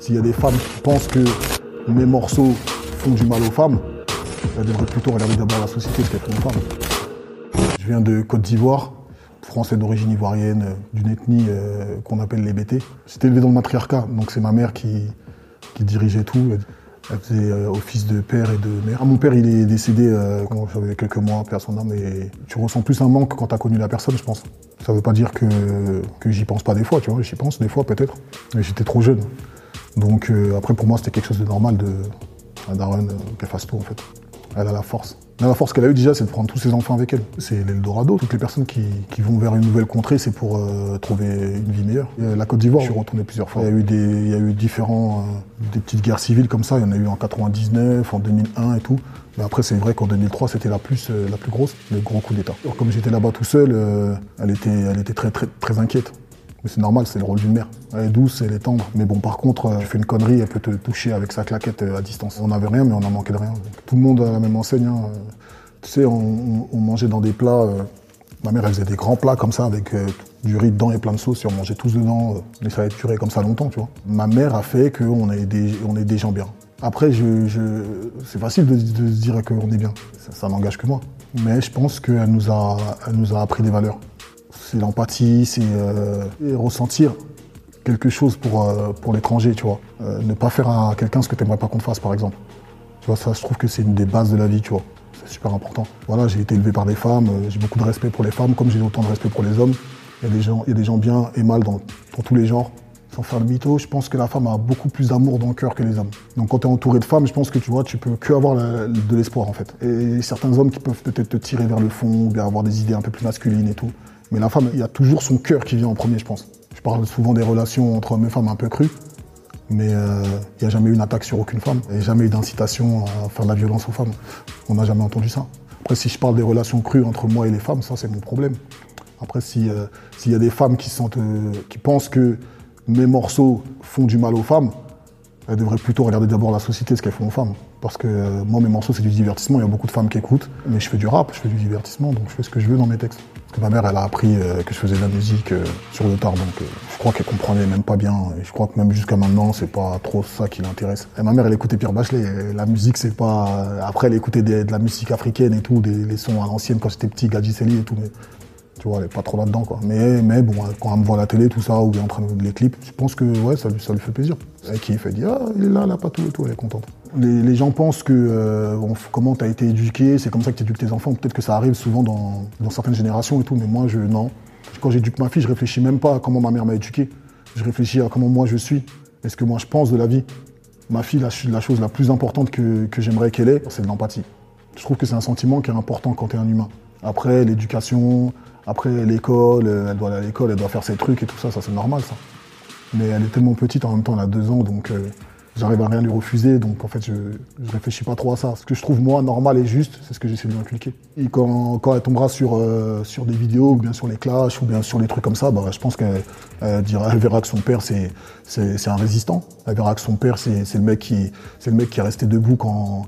S'il y a des femmes qui pensent que mes morceaux font du mal aux femmes, elles devraient plutôt regarder d'abord la société, ce qu'elles font aux femmes. Je viens de Côte d'Ivoire, français d'origine ivoirienne, d'une ethnie euh, qu'on appelle les BT. J'étais élevé dans le matriarcat, donc c'est ma mère qui, dirigeait tout. Elle faisait euh, office de père et de mère. Ah, mon père, il est décédé euh, quand j'avais quelques mois, père son âme, et tu ressens plus un manque quand tu as connu la personne, je pense. Ça veut pas dire que, que j'y pense pas des fois, tu vois, j'y pense des fois peut-être, mais j'étais trop jeune. Donc euh, après, pour moi, c'était quelque chose de normal de à Darren euh, qu'elle fasse tout, en fait. Elle a la force. La force qu'elle a eue déjà, c'est de prendre tous ses enfants avec elle. C'est l'Eldorado. Toutes les personnes qui, qui vont vers une nouvelle contrée, c'est pour euh, trouver une vie meilleure. La Côte d'Ivoire, je suis retourné plusieurs fois. Il y a eu des, il y a eu différents, euh, des petites guerres civiles comme ça. Il y en a eu en 99, en 2001 et tout. Mais après, c'est vrai qu'en 2003, c'était la plus, la plus grosse, le gros coup d'État. Comme j'étais là-bas tout seul, elle était, elle était très, très, très inquiète. Mais c'est normal, c'est le rôle d'une mère. Elle est douce, elle est tendre. Mais bon, par contre, euh, tu fais une connerie, elle peut te toucher avec sa claquette euh, à distance. On n'avait rien, mais on a manqué de rien. Tout le monde a la même enseigne. hein. Tu sais, on, mangeait dans des plats. euh, ma mère, elle faisait des grands plats comme ça, avec du riz dedans et plein de sauce. Et on mangeait tous dedans. mais ça a duré comme ça longtemps, tu vois. Ma mère a fait qu'on est des, est des gens bien. Après, je, c'est facile de, se dire qu'on est bien. Ça, ça n'engage que moi. Mais je pense qu'elle nous nous a appris des valeurs c'est l'empathie, c'est euh, ressentir quelque chose pour, euh, pour l'étranger, tu vois. Euh, ne pas faire à quelqu'un ce que tu n'aimerais pas qu'on te fasse, par exemple. Tu vois, ça, je trouve que c'est une des bases de la vie, tu vois. C'est super important. Voilà, j'ai été élevé par des femmes, j'ai beaucoup de respect pour les femmes, comme j'ai autant de respect pour les hommes. Il y a des gens, y a des gens bien et mal dans, tous les genres. Sans faire le mytho, je pense que la femme a beaucoup plus d'amour dans le cœur que les hommes. Donc quand tu es entouré de femmes, je pense que tu vois, tu peux que avoir de l'espoir en fait. Et certains hommes qui peuvent peut-être te tirer vers le fond, ou bien avoir des idées un peu plus masculines et tout. Mais la femme, il y a toujours son cœur qui vient en premier, je pense. Je parle souvent des relations entre hommes et femmes un peu crues, mais euh, il n'y a jamais eu une attaque sur aucune femme. Il n'y a jamais eu d'incitation à faire de la violence aux femmes. On n'a jamais entendu ça. Après, si je parle des relations crues entre moi et les femmes, ça c'est mon problème. Après, euh, s'il y a des femmes qui, euh, qui pensent que mes morceaux font du mal aux femmes, elles devraient plutôt regarder d'abord la société, ce qu'elles font aux femmes. Parce que euh, moi, mes morceaux, c'est du divertissement. Il y a beaucoup de femmes qui écoutent. Mais je fais du rap, je fais du divertissement, donc je fais ce que je veux dans mes textes. Parce que ma mère, elle a appris euh, que je faisais de la musique euh, sur le tard, donc euh, je crois qu'elle comprenait même pas bien. Et je crois que même jusqu'à maintenant, c'est pas trop ça qui l'intéresse. Et ma mère, elle écoutait Pierre Bachelet. Et la musique, c'est pas. Après, elle écoutait de la musique africaine et tout, des, sons à l'ancienne quand j'étais petit, Gadjiseli et tout. Mais tu vois, elle est pas trop là-dedans, quoi. Mais, mais bon, quand elle me voit à la télé, tout ça, ou bien en train de voir les clips, je pense que ouais, ça, lui- fait plaisir. Elle kiffe, elle dit Ah, il est là, là, pas tout et tout, elle est contente. Les, gens pensent que euh, comment tu as été éduqué, c'est comme ça que tu éduques tes enfants. Peut-être que ça arrive souvent dans, certaines générations et tout, mais moi, je non. Quand j'éduque ma fille, je réfléchis même pas à comment ma mère m'a éduqué. Je réfléchis à comment moi je suis, et ce que moi je pense de la vie? Ma fille, la chose la plus importante que, que j'aimerais qu'elle ait, c'est de l'empathie. Je trouve que c'est un sentiment qui est important quand tu es un humain. Après, l'éducation, après l'école, euh, elle doit aller à l'école, elle doit faire ses trucs et tout ça, ça c'est normal ça. Mais elle est tellement petite, en même temps elle a deux ans, donc euh, j'arrive à rien lui refuser, donc en fait je, réfléchis pas trop à ça. Ce que je trouve moi normal et juste, c'est ce que j'essaie de lui inculquer. Et quand, quand elle tombera sur, euh, sur des vidéos, ou bien sur les clashs, ou bien sur les trucs comme ça, bah, je pense qu'elle elle verra que son père c'est, c'est, c'est un résistant. Elle verra que son père c'est, c'est le mec qui, c'est le mec qui est resté debout quand,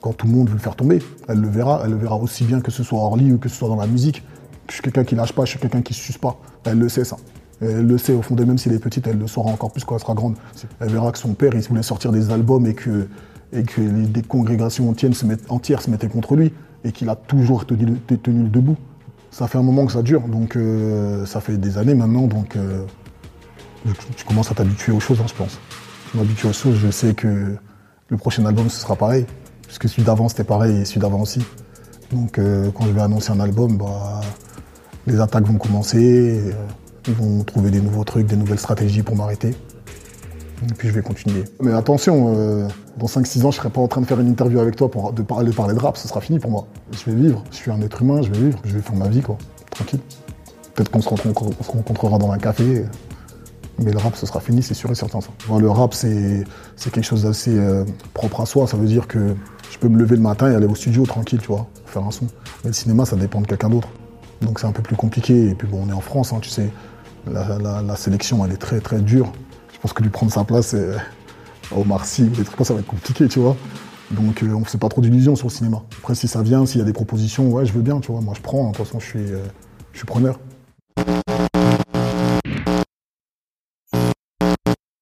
quand tout le monde veut le faire tomber. Elle le verra, elle le verra aussi bien que ce soit hors lit ou que ce soit dans la musique. Je suis quelqu'un qui lâche pas, je suis quelqu'un qui se suce pas. Elle le sait ça. Elle le sait au fond d'elle, même si elle est petite, elle le saura encore plus quand elle sera grande. Elle verra que son père, il voulait sortir des albums et que, et que des congrégations entières se, mettaient contre lui et qu'il a toujours tenu, le debout. Ça fait un moment que ça dure, donc euh, ça fait des années maintenant, donc euh, tu, tu commences à t'habituer aux choses, hein, je pense. Je m'habitue aux choses, je sais que le prochain album, ce sera pareil. Puisque celui d'avant, c'était pareil et celui d'avant aussi. Donc euh, quand je vais annoncer un album, bah, les attaques vont commencer, euh, ils vont trouver des nouveaux trucs, des nouvelles stratégies pour m'arrêter. Et puis je vais continuer. Mais attention, euh, dans 5-6 ans, je serai pas en train de faire une interview avec toi pour de parler, de rap, ce sera fini pour moi. Je vais vivre, je suis un être humain, je vais vivre, je vais faire ma vie, quoi. Tranquille. Peut-être qu'on se, rencontre- on se rencontrera dans un café, mais le rap, ce sera fini, c'est sûr et certain. Ça. Le rap, c'est quelque chose d'assez propre à soi. Ça veut dire que je peux me lever le matin et aller au studio tranquille, tu vois, faire un son. Mais le cinéma, ça dépend de quelqu'un d'autre. Donc c'est un peu plus compliqué. Et puis bon, on est en France, hein, tu sais. La, sélection, elle est très très dure. Je pense que lui prendre sa place, euh, Omar Sy, des trucs comme ça, va être compliqué, tu vois. Donc euh, on ne fait pas trop d'illusions sur le cinéma. Après, si ça vient, s'il y a des propositions, ouais, je veux bien, tu vois. Moi, je prends. De toute façon, je suis, euh, je suis preneur.